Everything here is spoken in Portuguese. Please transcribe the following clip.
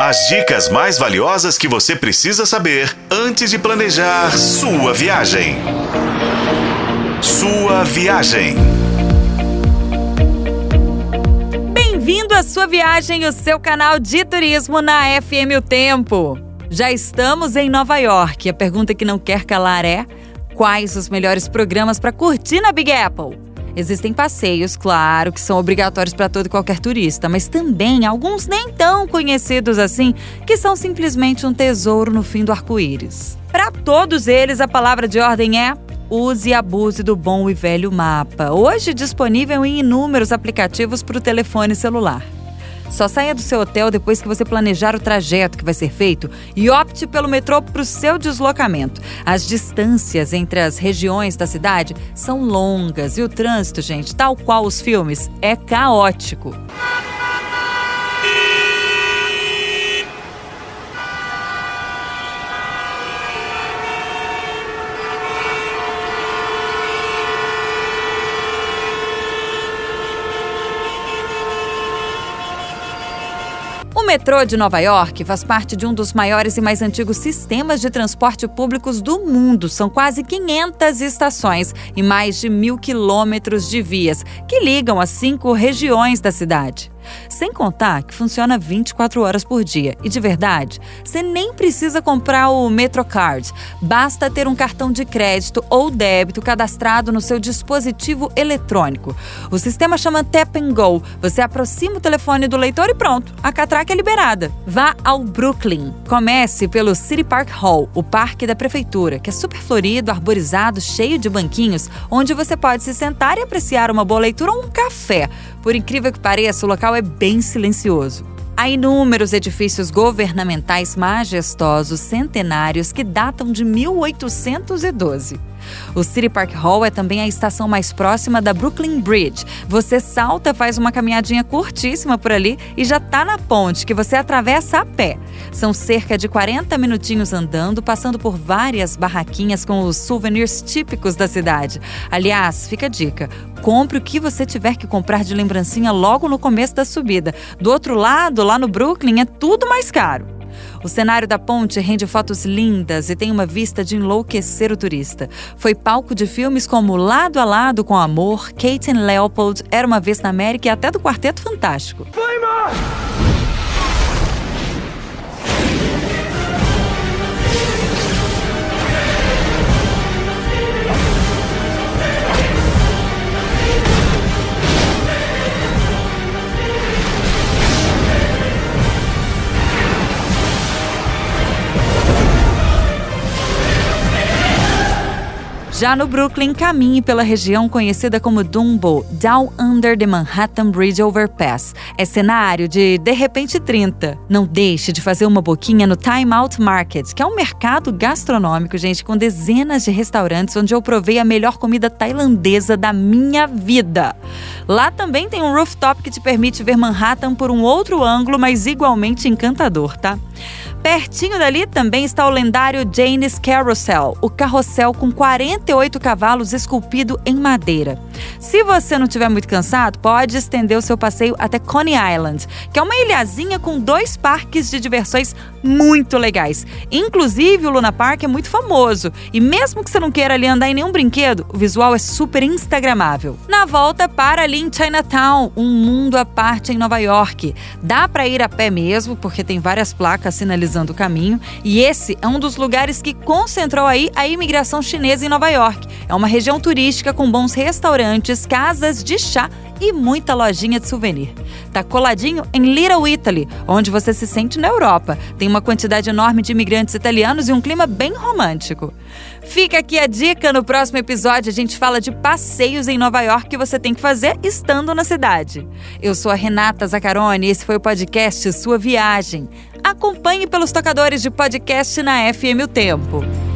As dicas mais valiosas que você precisa saber antes de planejar sua viagem. Sua viagem. Bem-vindo à sua viagem, o seu canal de turismo na FM O Tempo. Já estamos em Nova York. A pergunta que não quer calar é: quais os melhores programas para curtir na Big Apple? Existem passeios, claro, que são obrigatórios para todo e qualquer turista, mas também alguns nem tão conhecidos assim, que são simplesmente um tesouro no fim do arco-íris. Para todos eles, a palavra de ordem é use e abuse do bom e velho mapa, hoje disponível em inúmeros aplicativos para o telefone celular. Só saia do seu hotel depois que você planejar o trajeto que vai ser feito e opte pelo metrô para o seu deslocamento. As distâncias entre as regiões da cidade são longas e o trânsito, gente, tal qual os filmes, é caótico. Metrô de Nova York faz parte de um dos maiores e mais antigos sistemas de transporte públicos do mundo. São quase 500 estações e mais de mil quilômetros de vias que ligam as cinco regiões da cidade. Sem contar que funciona 24 horas por dia. E de verdade, você nem precisa comprar o Metrocard. Basta ter um cartão de crédito ou débito cadastrado no seu dispositivo eletrônico. O sistema chama Tap and Go. Você aproxima o telefone do leitor e pronto, a catraca é liberada. Vá ao Brooklyn. Comece pelo City Park Hall, o parque da prefeitura, que é super florido, arborizado, cheio de banquinhos, onde você pode se sentar e apreciar uma boa leitura ou um café. Por incrível que pareça, o local é bem silencioso. Há inúmeros edifícios governamentais majestosos, centenários, que datam de 1812. O City Park Hall é também a estação mais próxima da Brooklyn Bridge. Você salta, faz uma caminhadinha curtíssima por ali e já está na ponte que você atravessa a pé. São cerca de 40 minutinhos andando, passando por várias barraquinhas com os souvenirs típicos da cidade. Aliás, fica a dica: compre o que você tiver que comprar de lembrancinha logo no começo da subida. Do outro lado, lá no Brooklyn, é tudo mais caro. O cenário da ponte rende fotos lindas e tem uma vista de enlouquecer o turista. Foi palco de filmes como Lado a Lado com Amor, Kate and Leopold, Era uma Vez na América e até do Quarteto Fantástico. Já no Brooklyn, caminhe pela região conhecida como Dumbo, Down Under the Manhattan Bridge Overpass. É cenário de De Repente 30. Não deixe de fazer uma boquinha no Time Out Market, que é um mercado gastronômico, gente, com dezenas de restaurantes onde eu provei a melhor comida tailandesa da minha vida. Lá também tem um rooftop que te permite ver Manhattan por um outro ângulo, mas igualmente encantador, tá? Pertinho dali também está o lendário Jane's Carousel, o carrossel com 48 cavalos esculpido em madeira. Se você não estiver muito cansado, pode estender o seu passeio até Coney Island, que é uma ilhazinha com dois parques de diversões muito legais. Inclusive, o Luna Park é muito famoso e mesmo que você não queira ali andar em nenhum brinquedo, o visual é super instagramável. Na volta, para ali em Chinatown, um mundo à parte em Nova York. Dá para ir a pé mesmo, porque tem várias placas sinalizando o caminho, e esse é um dos lugares que concentrou aí a imigração chinesa em Nova York. É uma região turística com bons restaurantes, casas de chá e muita lojinha de souvenir. Tá coladinho em Little Italy, onde você se sente na Europa. Tem uma quantidade enorme de imigrantes italianos e um clima bem romântico. Fica aqui a dica, no próximo episódio a gente fala de passeios em Nova York que você tem que fazer estando na cidade. Eu sou a Renata Zacarone e esse foi o podcast Sua Viagem. Acompanhe pelos tocadores de podcast na FM O Tempo.